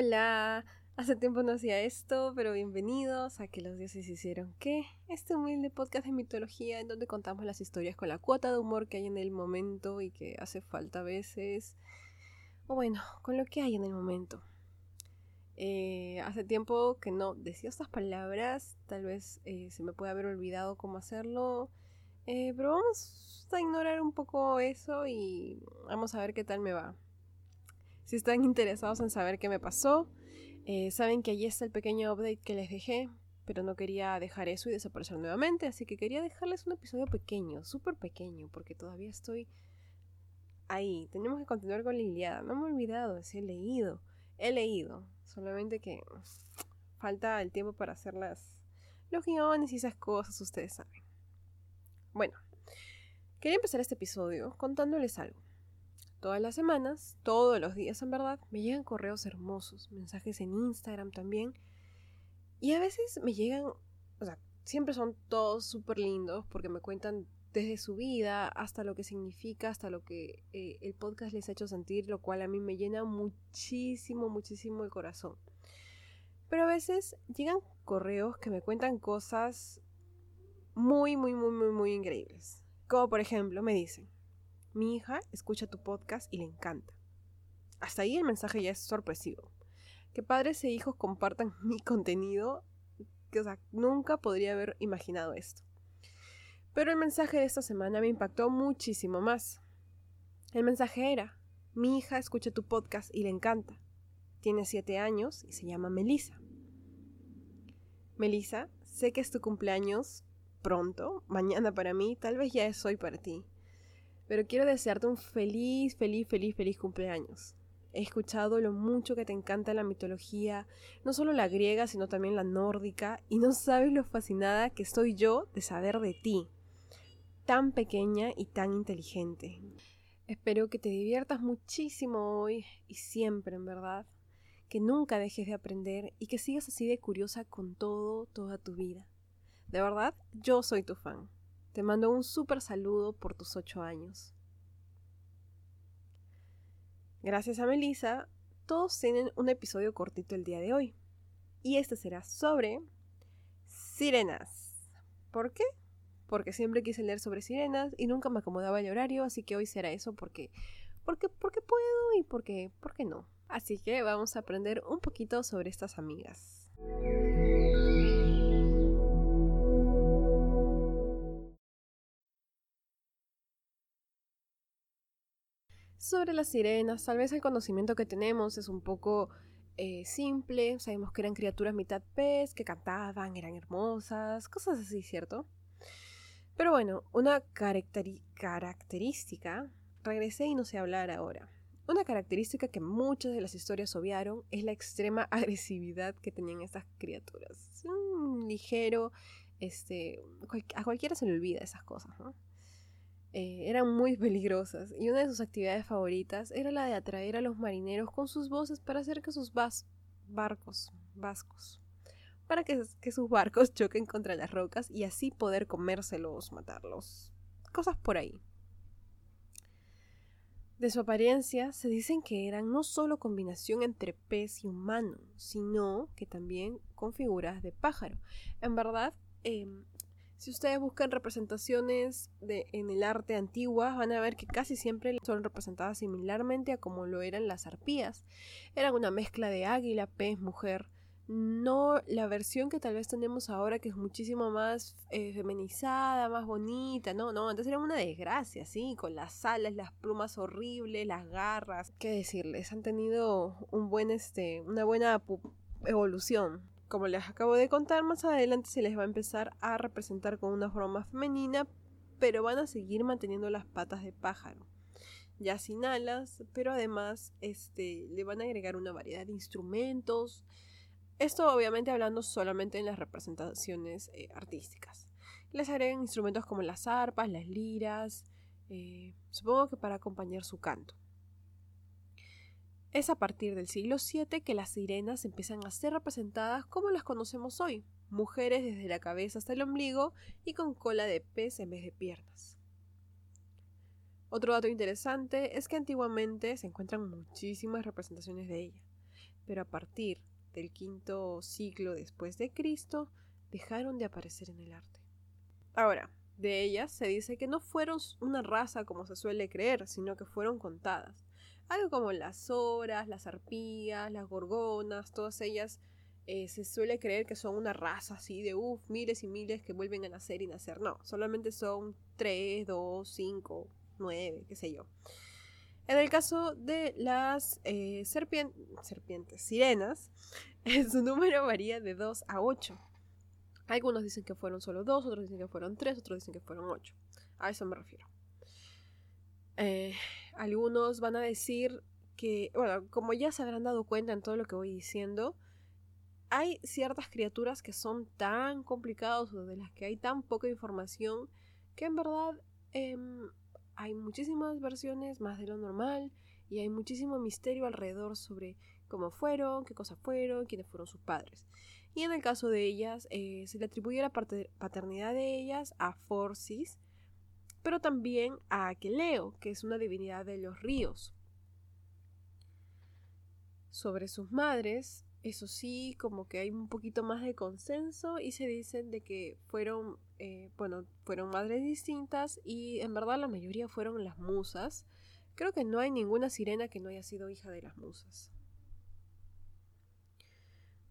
Hola, hace tiempo no hacía esto, pero bienvenidos a que los dioses hicieron qué, este humilde podcast de mitología en donde contamos las historias con la cuota de humor que hay en el momento y que hace falta a veces, o bueno, con lo que hay en el momento. Eh, hace tiempo que no decía estas palabras, tal vez eh, se me puede haber olvidado cómo hacerlo, eh, pero vamos a ignorar un poco eso y vamos a ver qué tal me va. Si están interesados en saber qué me pasó, eh, saben que allí está el pequeño update que les dejé, pero no quería dejar eso y desaparecer nuevamente, así que quería dejarles un episodio pequeño, súper pequeño, porque todavía estoy ahí. Tenemos que continuar con la Iliada. No me he olvidado, sí he leído, he leído, solamente que falta el tiempo para hacer las, los guiones y esas cosas, ustedes saben. Bueno, quería empezar este episodio contándoles algo. Todas las semanas, todos los días en verdad, me llegan correos hermosos, mensajes en Instagram también. Y a veces me llegan, o sea, siempre son todos súper lindos porque me cuentan desde su vida hasta lo que significa, hasta lo que eh, el podcast les ha hecho sentir, lo cual a mí me llena muchísimo, muchísimo el corazón. Pero a veces llegan correos que me cuentan cosas muy, muy, muy, muy, muy increíbles. Como por ejemplo, me dicen, mi hija escucha tu podcast y le encanta. Hasta ahí el mensaje ya es sorpresivo. Que padres e hijos compartan mi contenido, que nunca podría haber imaginado esto. Pero el mensaje de esta semana me impactó muchísimo más. El mensaje era, mi hija escucha tu podcast y le encanta. Tiene siete años y se llama Melissa. Melissa, sé que es tu cumpleaños pronto, mañana para mí, tal vez ya es hoy para ti. Pero quiero desearte un feliz, feliz, feliz, feliz cumpleaños. He escuchado lo mucho que te encanta la mitología, no solo la griega, sino también la nórdica, y no sabes lo fascinada que estoy yo de saber de ti. Tan pequeña y tan inteligente. Espero que te diviertas muchísimo hoy y siempre, en verdad. Que nunca dejes de aprender y que sigas así de curiosa con todo, toda tu vida. De verdad, yo soy tu fan. Te mando un súper saludo por tus ocho años. Gracias a Melissa, todos tienen un episodio cortito el día de hoy. Y este será sobre sirenas. ¿Por qué? Porque siempre quise leer sobre sirenas y nunca me acomodaba el horario, así que hoy será eso porque porque porque puedo y porque por qué no. Así que vamos a aprender un poquito sobre estas amigas. Sobre las sirenas, tal vez el conocimiento que tenemos es un poco eh, simple. Sabemos que eran criaturas mitad pez, que cantaban, eran hermosas, cosas así, ¿cierto? Pero bueno, una característica, regresé y no sé hablar ahora. Una característica que muchas de las historias obviaron es la extrema agresividad que tenían estas criaturas. Un ligero, este, a cualquiera se le olvida esas cosas, ¿no? Eh, eran muy peligrosas y una de sus actividades favoritas era la de atraer a los marineros con sus voces para hacer que sus barcos, vascos, para que, que sus barcos choquen contra las rocas y así poder comérselos, matarlos, cosas por ahí. De su apariencia se dicen que eran no solo combinación entre pez y humano, sino que también con figuras de pájaro. En verdad, em, si ustedes buscan representaciones de, en el arte antiguas, van a ver que casi siempre son representadas similarmente a como lo eran las arpías. Eran una mezcla de águila, pez, mujer. No la versión que tal vez tenemos ahora, que es muchísimo más eh, feminizada, más bonita. No, no, antes era una desgracia, sí, con las alas, las plumas horribles, las garras. ¿Qué decirles? Han tenido un buen, este, una buena evolución como les acabo de contar, más adelante se les va a empezar a representar con una forma femenina, pero van a seguir manteniendo las patas de pájaro. Ya sin alas, pero además este, le van a agregar una variedad de instrumentos. Esto obviamente hablando solamente en las representaciones eh, artísticas. Les agregan instrumentos como las arpas, las liras, eh, supongo que para acompañar su canto. Es a partir del siglo VII que las sirenas empiezan a ser representadas como las conocemos hoy, mujeres desde la cabeza hasta el ombligo y con cola de pez en vez de piernas. Otro dato interesante es que antiguamente se encuentran muchísimas representaciones de ella. pero a partir del quinto siglo después de Cristo dejaron de aparecer en el arte. Ahora, de ellas se dice que no fueron una raza como se suele creer, sino que fueron contadas. Algo como las horas, las arpías, las gorgonas, todas ellas eh, se suele creer que son una raza así de uff, miles y miles que vuelven a nacer y nacer. No, solamente son 3, 2, 5, 9, qué sé yo. En el caso de las eh, serpientes, sirenas, su número varía de 2 a 8. Algunos dicen que fueron solo 2, otros dicen que fueron 3, otros dicen que fueron 8. A eso me refiero. Eh, algunos van a decir que, bueno, como ya se habrán dado cuenta en todo lo que voy diciendo, hay ciertas criaturas que son tan complicadas o de las que hay tan poca información que en verdad em, hay muchísimas versiones más de lo normal y hay muchísimo misterio alrededor sobre cómo fueron, qué cosas fueron, quiénes fueron sus padres. Y en el caso de ellas, eh, se le atribuye la paternidad de ellas a Forcis, pero también a Aqueleo, que es una divinidad de los ríos. Sobre sus madres, eso sí, como que hay un poquito más de consenso y se dicen de que fueron, eh, bueno, fueron madres distintas y en verdad la mayoría fueron las musas. Creo que no hay ninguna sirena que no haya sido hija de las musas.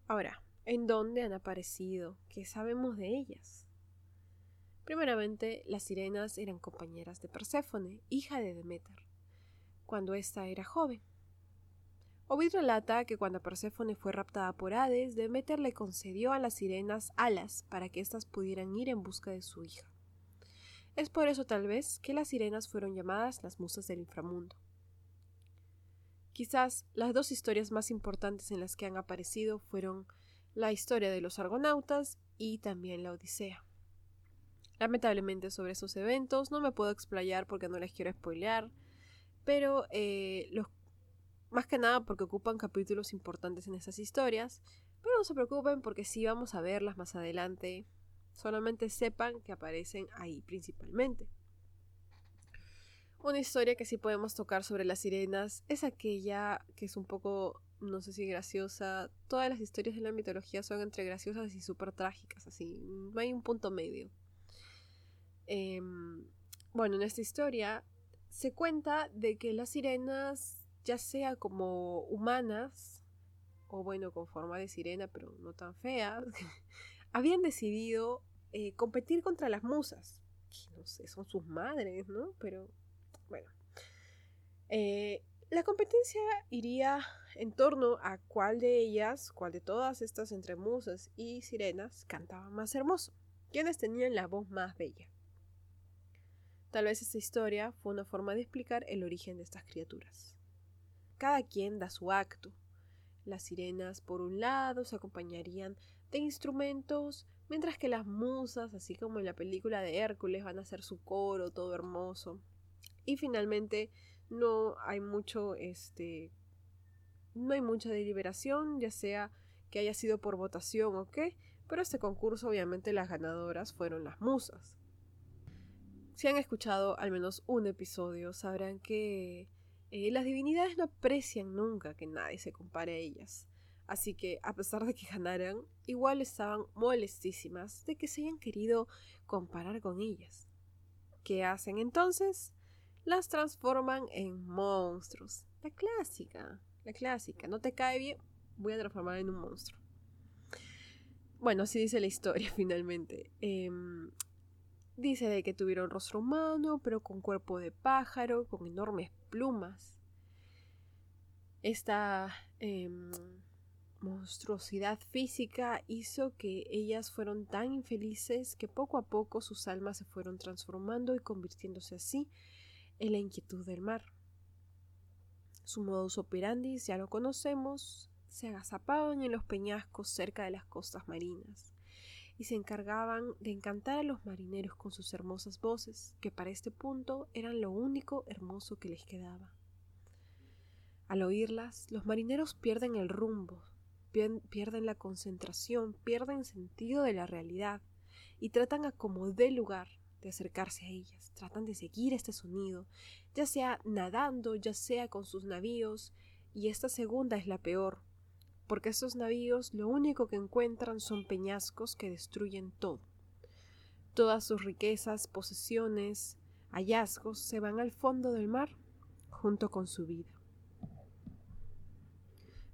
Ahora, ¿en dónde han aparecido? ¿Qué sabemos de ellas? Primeramente, las sirenas eran compañeras de Perséfone, hija de Demeter, cuando ésta era joven. Ovid relata que cuando Perséfone fue raptada por Hades, Demeter le concedió a las sirenas alas para que éstas pudieran ir en busca de su hija. Es por eso tal vez que las sirenas fueron llamadas las musas del inframundo. Quizás las dos historias más importantes en las que han aparecido fueron la historia de los argonautas y también la Odisea. Lamentablemente sobre esos eventos no me puedo explayar porque no les quiero spoilear, pero eh, los más que nada porque ocupan capítulos importantes en esas historias. Pero no se preocupen porque sí vamos a verlas más adelante. Solamente sepan que aparecen ahí principalmente. Una historia que sí podemos tocar sobre las sirenas es aquella que es un poco, no sé si graciosa. Todas las historias de la mitología son entre graciosas y súper trágicas, así. No hay un punto medio. Em, bueno, en esta historia se cuenta de que las sirenas ya sea como humanas, o bueno, con forma de sirena, pero no tan feas, habían decidido eh, competir contra las musas. Que no sé, son sus madres, ¿no? Pero bueno. Eh, la competencia iría en torno a cuál de ellas, cuál de todas estas entre musas y sirenas cantaba más hermoso, quienes tenían la voz más bella. Tal vez esta historia fue una forma de explicar el origen de estas criaturas. Cada quien da su acto. Las sirenas, por un lado, se acompañarían de instrumentos, mientras que las musas, así como en la película de Hércules, van a hacer su coro todo hermoso. Y finalmente no hay mucho, este, no hay mucha deliberación, ya sea que haya sido por votación o qué, pero este concurso obviamente las ganadoras fueron las musas. Si han escuchado al menos un episodio, sabrán que eh, las divinidades no aprecian nunca que nadie se compare a ellas. Así que, a pesar de que ganaran, igual estaban molestísimas de que se hayan querido comparar con ellas. ¿Qué hacen entonces? Las transforman en monstruos. La clásica, la clásica. ¿No te cae bien? Voy a transformar en un monstruo. Bueno, así dice la historia finalmente. Em, dice de que tuvieron rostro humano, pero con cuerpo de pájaro, con enormes plumas. Esta em, monstruosidad física hizo que ellas fueron tan infelices que poco a poco sus almas se fueron transformando y convirtiéndose así en la inquietud del mar. Su modus operandi ya lo conocemos, se agazapaban en los peñascos cerca de las costas marinas y se encargaban de encantar a los marineros con sus hermosas voces, que para este punto eran lo único hermoso que les quedaba. Al oírlas, los marineros pierden el rumbo, pierden la concentración, pierden sentido de la realidad y tratan a como lugar de acercarse a ellas, tratan de seguir este sonido, ya sea nadando, ya sea con sus navíos, y esta segunda es la peor, porque estos navíos lo único que encuentran son peñascos que destruyen todo. Todas sus riquezas, posesiones, hallazgos se van al fondo del mar junto con su vida.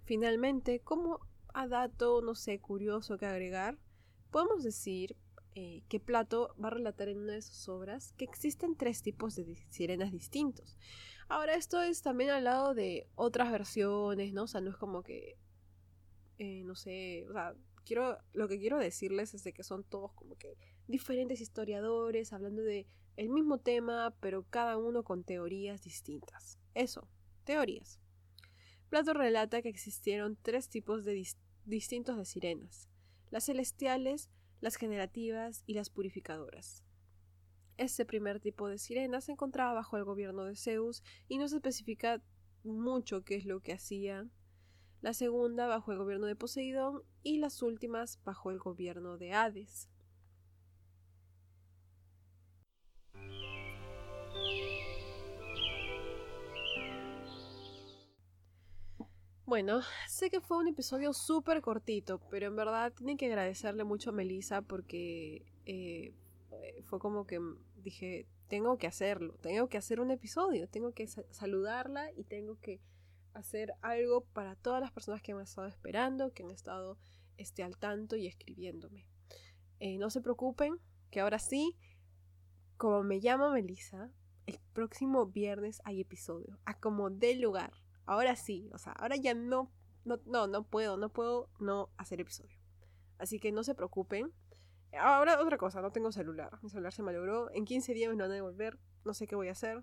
Finalmente, como a dato, no sé, curioso que agregar, podemos decir eh, que Plato va a relatar en una de sus obras que existen tres tipos de sirenas distintos. Ahora, esto es también al lado de otras versiones, ¿no? O sea, no es como que, eh, no sé, o sea, quiero, lo que quiero decirles es de que son todos como que diferentes historiadores hablando de el mismo tema, pero cada uno con teorías distintas. Eso, teorías. Plato relata que existieron tres tipos de distintos de sirenas, las celestiales, las generativas y las purificadoras. Este primer tipo de sirena se encontraba bajo el gobierno de Zeus y no se especifica mucho qué es lo que hacían. La segunda bajo el gobierno de Poseidón y las últimas bajo el gobierno de Hades. Bueno, sé que fue un episodio súper cortito, pero en verdad tienen que agradecerle mucho a Melissa porque eh, fue como que dije, tengo que hacerlo, tengo que hacer un episodio, tengo que saludarla y tengo que hacer algo para todas las personas que me han estado esperando, que han estado este, al tanto y escribiéndome. Eh, no se preocupen, que ahora sí, como me llamo Melissa, el próximo viernes hay episodio, a como dé lugar ahora sí, o sea, ahora ya no, no, no, no puedo, no puedo no hacer episodio. Así que no se preocupen. Ahora otra cosa, no tengo celular. Mi celular se malogró. En 15 días me lo van a devolver. No sé qué voy a hacer.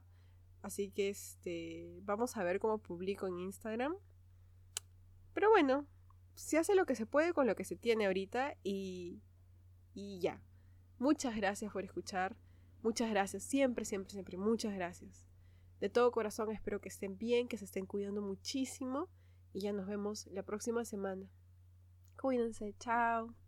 Así que este, vamos a ver cómo publico en Instagram. Pero bueno, se hace lo que se puede con lo que se tiene ahorita y, y ya. Muchas gracias por escuchar. Muchas gracias. Siempre, siempre, siempre. Muchas gracias. De todo corazón espero que estén bien, que se estén cuidando muchísimo y ya nos vemos la próxima semana. Cuídense, chao.